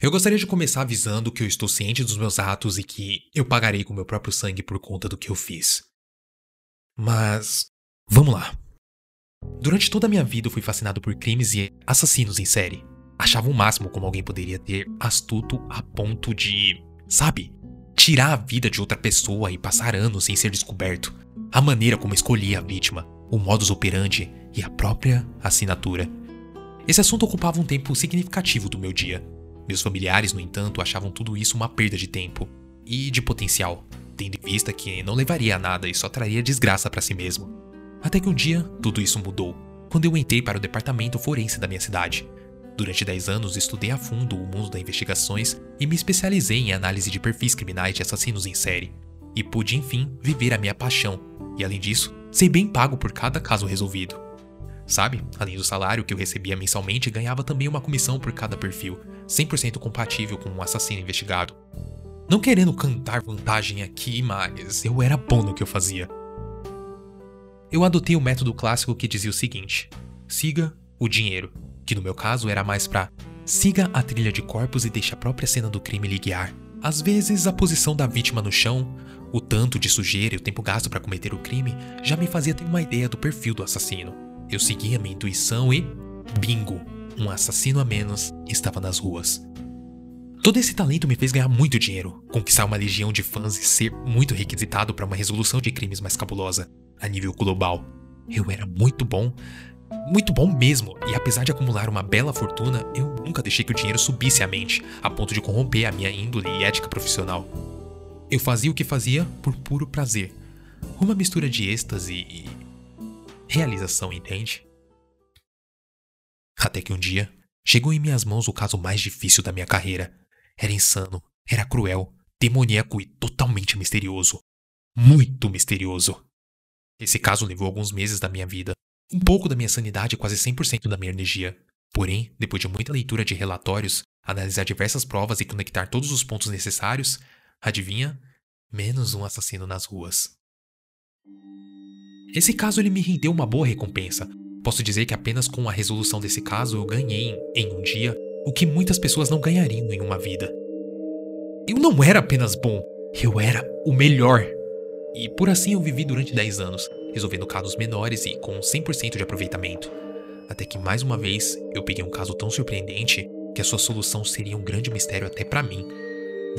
Eu gostaria de começar avisando que eu estou ciente dos meus atos e que eu pagarei com meu próprio sangue por conta do que eu fiz. Mas. Vamos lá. Durante toda a minha vida eu fui fascinado por crimes e assassinos em série. Achava o máximo como alguém poderia ter astuto a ponto de. Sabe? Tirar a vida de outra pessoa e passar anos sem ser descoberto. A maneira como escolhia a vítima, o modus operandi e a própria assinatura. Esse assunto ocupava um tempo significativo do meu dia. Meus familiares, no entanto, achavam tudo isso uma perda de tempo e de potencial, tendo em vista que não levaria a nada e só traria desgraça para si mesmo. Até que um dia, tudo isso mudou, quando eu entrei para o departamento forense da minha cidade. Durante 10 anos, estudei a fundo o mundo das investigações e me especializei em análise de perfis criminais de assassinos em série. E pude, enfim, viver a minha paixão, e além disso, ser bem pago por cada caso resolvido. Sabe, além do salário que eu recebia mensalmente, ganhava também uma comissão por cada perfil, 100% compatível com um assassino investigado. Não querendo cantar vantagem aqui, mas eu era bom no que eu fazia. Eu adotei o método clássico que dizia o seguinte: siga o dinheiro que no meu caso era mais pra siga a trilha de corpos e deixe a própria cena do crime lhe guiar. Às vezes, a posição da vítima no chão, o tanto de sujeira e o tempo gasto para cometer o crime já me fazia ter uma ideia do perfil do assassino. Eu seguia minha intuição e. bingo! Um assassino a menos estava nas ruas. Todo esse talento me fez ganhar muito dinheiro, conquistar uma legião de fãs e ser muito requisitado para uma resolução de crimes mais cabulosa, a nível global. Eu era muito bom muito bom mesmo, e apesar de acumular uma bela fortuna, eu nunca deixei que o dinheiro subisse à mente, a ponto de corromper a minha índole e ética profissional. Eu fazia o que fazia por puro prazer. Uma mistura de êxtase e. realização, entende? Até que um dia, chegou em minhas mãos o caso mais difícil da minha carreira. Era insano, era cruel, demoníaco e totalmente misterioso. Muito misterioso. Esse caso levou alguns meses da minha vida, um pouco da minha sanidade e quase 100% da minha energia. Porém, depois de muita leitura de relatórios, analisar diversas provas e conectar todos os pontos necessários, adivinha? Menos um assassino nas ruas. Esse caso ele me rendeu uma boa recompensa. Posso dizer que apenas com a resolução desse caso eu ganhei, em um dia, o que muitas pessoas não ganhariam em uma vida. Eu não era apenas bom, eu era o melhor. E por assim eu vivi durante 10 anos, resolvendo casos menores e com 100% de aproveitamento. Até que mais uma vez eu peguei um caso tão surpreendente que a sua solução seria um grande mistério até para mim.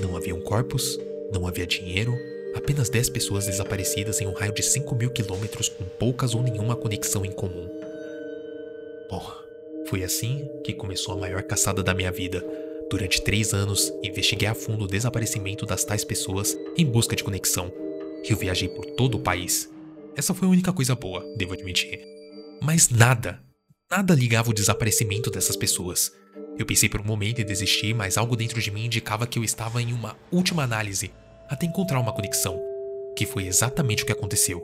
Não haviam corpos, não havia dinheiro, apenas 10 pessoas desaparecidas em um raio de 5 mil quilômetros com poucas ou nenhuma conexão em comum. Bom, foi assim que começou a maior caçada da minha vida. Durante três anos, investiguei a fundo o desaparecimento das tais pessoas em busca de conexão. Eu viajei por todo o país, essa foi a única coisa boa, devo admitir. Mas nada, nada ligava o desaparecimento dessas pessoas. Eu pensei por um momento em desistir, mas algo dentro de mim indicava que eu estava em uma última análise até encontrar uma conexão, que foi exatamente o que aconteceu.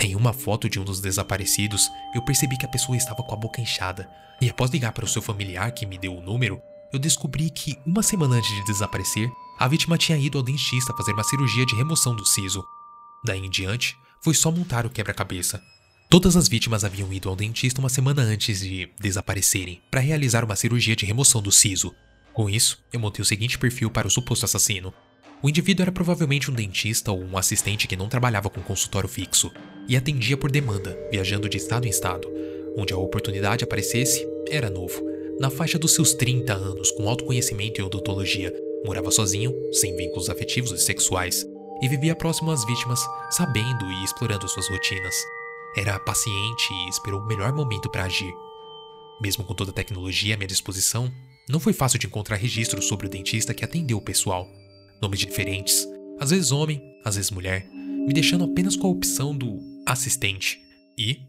Em uma foto de um dos desaparecidos, eu percebi que a pessoa estava com a boca inchada, e após ligar para o seu familiar que me deu o número, eu descobri que uma semana antes de desaparecer, a vítima tinha ido ao dentista fazer uma cirurgia de remoção do siso, Daí em diante, foi só montar o quebra-cabeça. Todas as vítimas haviam ido ao dentista uma semana antes de desaparecerem para realizar uma cirurgia de remoção do siso. Com isso, eu montei o seguinte perfil para o suposto assassino. O indivíduo era provavelmente um dentista ou um assistente que não trabalhava com consultório fixo e atendia por demanda, viajando de estado em estado. Onde a oportunidade aparecesse, era novo. Na faixa dos seus 30 anos, com autoconhecimento em odontologia, morava sozinho, sem vínculos afetivos e sexuais, e vivia próximo às vítimas, sabendo e explorando suas rotinas. Era paciente e esperou o melhor momento para agir. Mesmo com toda a tecnologia à minha disposição, não foi fácil de encontrar registros sobre o dentista que atendeu o pessoal. Nomes diferentes, às vezes homem, às vezes mulher, me deixando apenas com a opção do assistente. E,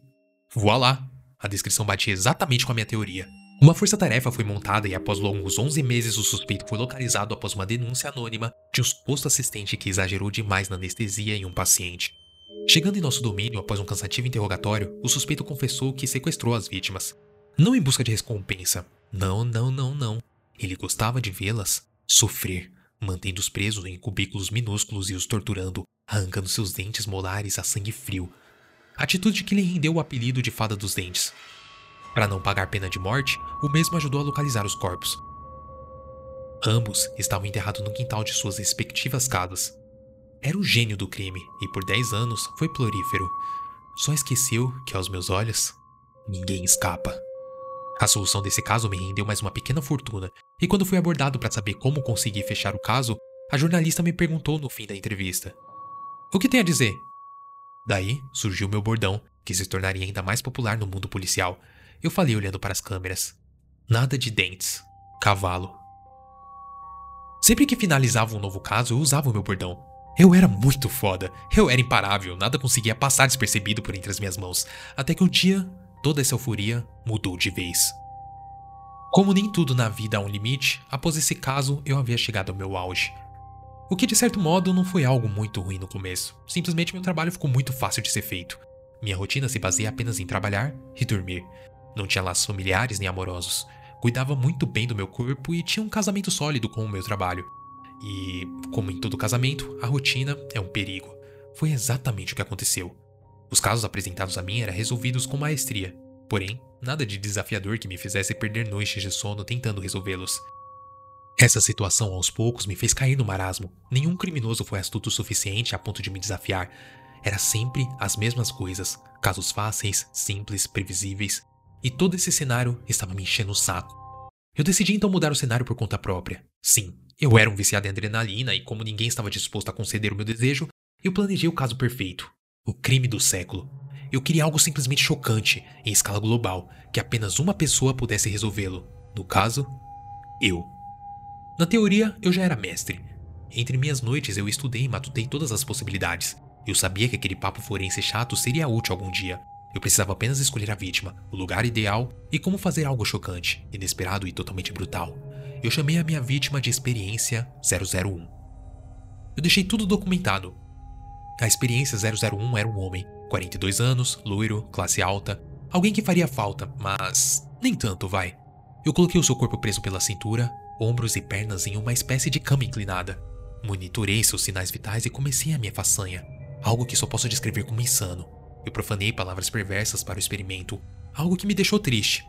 voilá, a descrição batia exatamente com a minha teoria. Uma força-tarefa foi montada e após longos 11 meses o suspeito foi localizado após uma denúncia anônima de um suposto assistente que exagerou demais na anestesia em um paciente. Chegando em nosso domínio após um cansativo interrogatório, o suspeito confessou que sequestrou as vítimas. Não em busca de recompensa. Não, não, não, não. Ele gostava de vê-las sofrer, mantendo-os presos em cubículos minúsculos e os torturando, arrancando seus dentes molares a sangue frio. Atitude que lhe rendeu o apelido de Fada dos Dentes, para não pagar pena de morte, o mesmo ajudou a localizar os corpos. Ambos estavam enterrados no quintal de suas respectivas casas. Era o gênio do crime e por 10 anos foi florífero. Só esqueceu que, aos meus olhos, ninguém escapa. A solução desse caso me rendeu mais uma pequena fortuna, e quando fui abordado para saber como consegui fechar o caso, a jornalista me perguntou no fim da entrevista: O que tem a dizer? Daí surgiu meu bordão, que se tornaria ainda mais popular no mundo policial. Eu falei olhando para as câmeras: Nada de dentes. Cavalo. Sempre que finalizava um novo caso, eu usava o meu bordão. Eu era muito foda. Eu era imparável, nada conseguia passar despercebido por entre as minhas mãos. Até que um dia, toda essa euforia mudou de vez. Como nem tudo na vida há um limite, após esse caso eu havia chegado ao meu auge. O que de certo modo não foi algo muito ruim no começo. Simplesmente meu trabalho ficou muito fácil de ser feito. Minha rotina se baseia apenas em trabalhar e dormir. Não tinha laços familiares nem amorosos. Cuidava muito bem do meu corpo e tinha um casamento sólido com o meu trabalho. E, como em todo casamento, a rotina é um perigo. Foi exatamente o que aconteceu. Os casos apresentados a mim eram resolvidos com maestria, porém, nada de desafiador que me fizesse perder noites de sono tentando resolvê-los. Essa situação aos poucos me fez cair no marasmo. Nenhum criminoso foi astuto o suficiente a ponto de me desafiar. Era sempre as mesmas coisas, casos fáceis, simples, previsíveis, e todo esse cenário estava me enchendo o saco. Eu decidi então mudar o cenário por conta própria. Sim, eu era um viciado em adrenalina e, como ninguém estava disposto a conceder o meu desejo, eu planejei o caso perfeito: o crime do século. Eu queria algo simplesmente chocante, em escala global, que apenas uma pessoa pudesse resolvê-lo. No caso, eu. Na teoria, eu já era mestre. Entre minhas noites eu estudei e matutei todas as possibilidades. Eu sabia que aquele papo forense chato seria útil algum dia, eu precisava apenas escolher a vítima, o lugar ideal e como fazer algo chocante, inesperado e totalmente brutal. Eu chamei a minha vítima de Experiência 001. Eu deixei tudo documentado. A Experiência 001 era um homem, 42 anos, loiro, classe alta, alguém que faria falta, mas nem tanto, vai. Eu coloquei o seu corpo preso pela cintura, ombros e pernas em uma espécie de cama inclinada. Monitorei seus sinais vitais e comecei a minha façanha, algo que só posso descrever como insano. Eu profanei palavras perversas para o experimento, algo que me deixou triste.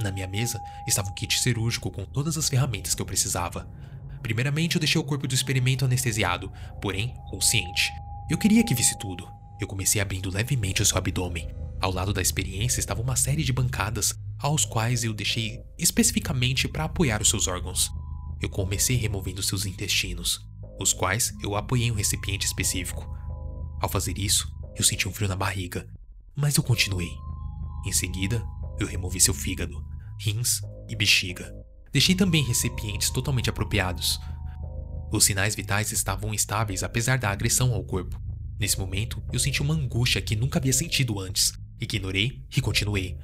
Na minha mesa estava o kit cirúrgico com todas as ferramentas que eu precisava. Primeiramente, eu deixei o corpo do experimento anestesiado, porém consciente. Eu queria que visse tudo. Eu comecei abrindo levemente o seu abdômen. Ao lado da experiência estava uma série de bancadas, aos quais eu deixei especificamente para apoiar os seus órgãos. Eu comecei removendo seus intestinos, os quais eu apoiei em um recipiente específico. Ao fazer isso, eu senti um frio na barriga, mas eu continuei. Em seguida, eu removi seu fígado, rins e bexiga. Deixei também recipientes totalmente apropriados. Os sinais vitais estavam estáveis apesar da agressão ao corpo. Nesse momento, eu senti uma angústia que nunca havia sentido antes. Ignorei e continuei.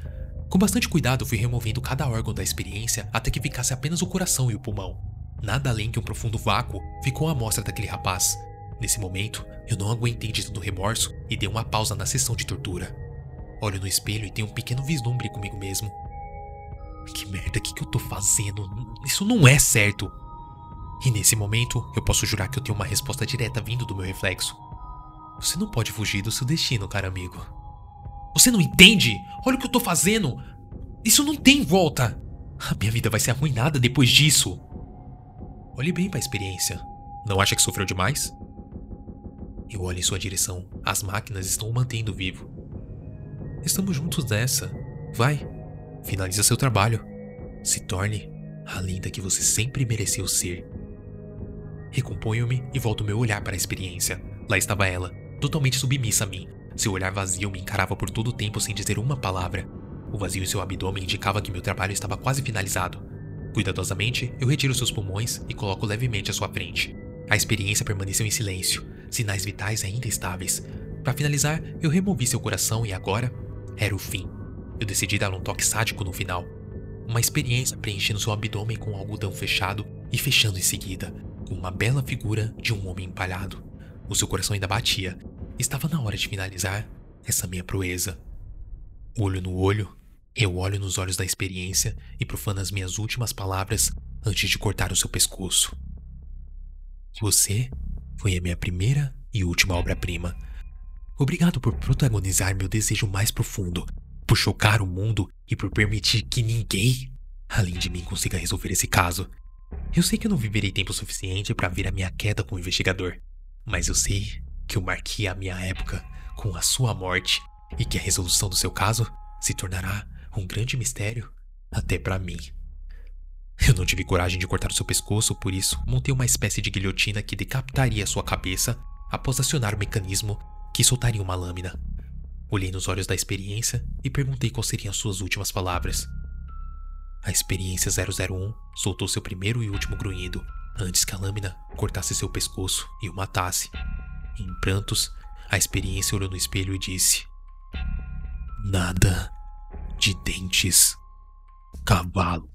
Com bastante cuidado, fui removendo cada órgão da experiência até que ficasse apenas o coração e o pulmão. Nada além que um profundo vácuo ficou à mostra daquele rapaz. Nesse momento, eu não aguentei de tanto remorso e dei uma pausa na sessão de tortura. Olho no espelho e tenho um pequeno vislumbre comigo mesmo. Que merda, o que, que eu tô fazendo? Isso não é certo. E nesse momento, eu posso jurar que eu tenho uma resposta direta vindo do meu reflexo. Você não pode fugir do seu destino, cara amigo. Você não entende? Olha o que eu tô fazendo! Isso não tem volta! A minha vida vai ser arruinada depois disso. Olhe bem para a experiência. Não acha que sofreu demais? Eu olho em sua direção. As máquinas estão o mantendo vivo. Estamos juntos nessa. Vai, finaliza seu trabalho. Se torne a linda que você sempre mereceu ser. Recomponho-me e volto meu olhar para a experiência. Lá estava ela, totalmente submissa a mim. Seu olhar vazio me encarava por todo o tempo sem dizer uma palavra. O vazio em seu abdômen indicava que meu trabalho estava quase finalizado. Cuidadosamente, eu retiro seus pulmões e coloco levemente à sua frente. A experiência permaneceu em silêncio, sinais vitais ainda estáveis. Para finalizar, eu removi seu coração e agora era o fim. Eu decidi dar um toque sádico no final. Uma experiência preenchendo seu abdômen com algodão fechado e fechando em seguida, com uma bela figura de um homem empalhado. O seu coração ainda batia. Estava na hora de finalizar essa minha proeza. Olho no olho, eu olho nos olhos da experiência e profano as minhas últimas palavras antes de cortar o seu pescoço. Você foi a minha primeira e última obra-prima. Obrigado por protagonizar meu desejo mais profundo, por chocar o mundo e por permitir que ninguém, além de mim, consiga resolver esse caso. Eu sei que eu não viverei tempo suficiente para ver a minha queda como investigador, mas eu sei que eu marquei a minha época com a sua morte e que a resolução do seu caso se tornará um grande mistério até para mim. Eu não tive coragem de cortar o seu pescoço, por isso montei uma espécie de guilhotina que decapitaria sua cabeça após acionar o mecanismo que soltaria uma lâmina. Olhei nos olhos da experiência e perguntei quais seriam suas últimas palavras. A experiência 001 soltou seu primeiro e último grunhido antes que a lâmina cortasse seu pescoço e o matasse. Em prantos, a experiência olhou no espelho e disse: Nada de dentes, cavalo.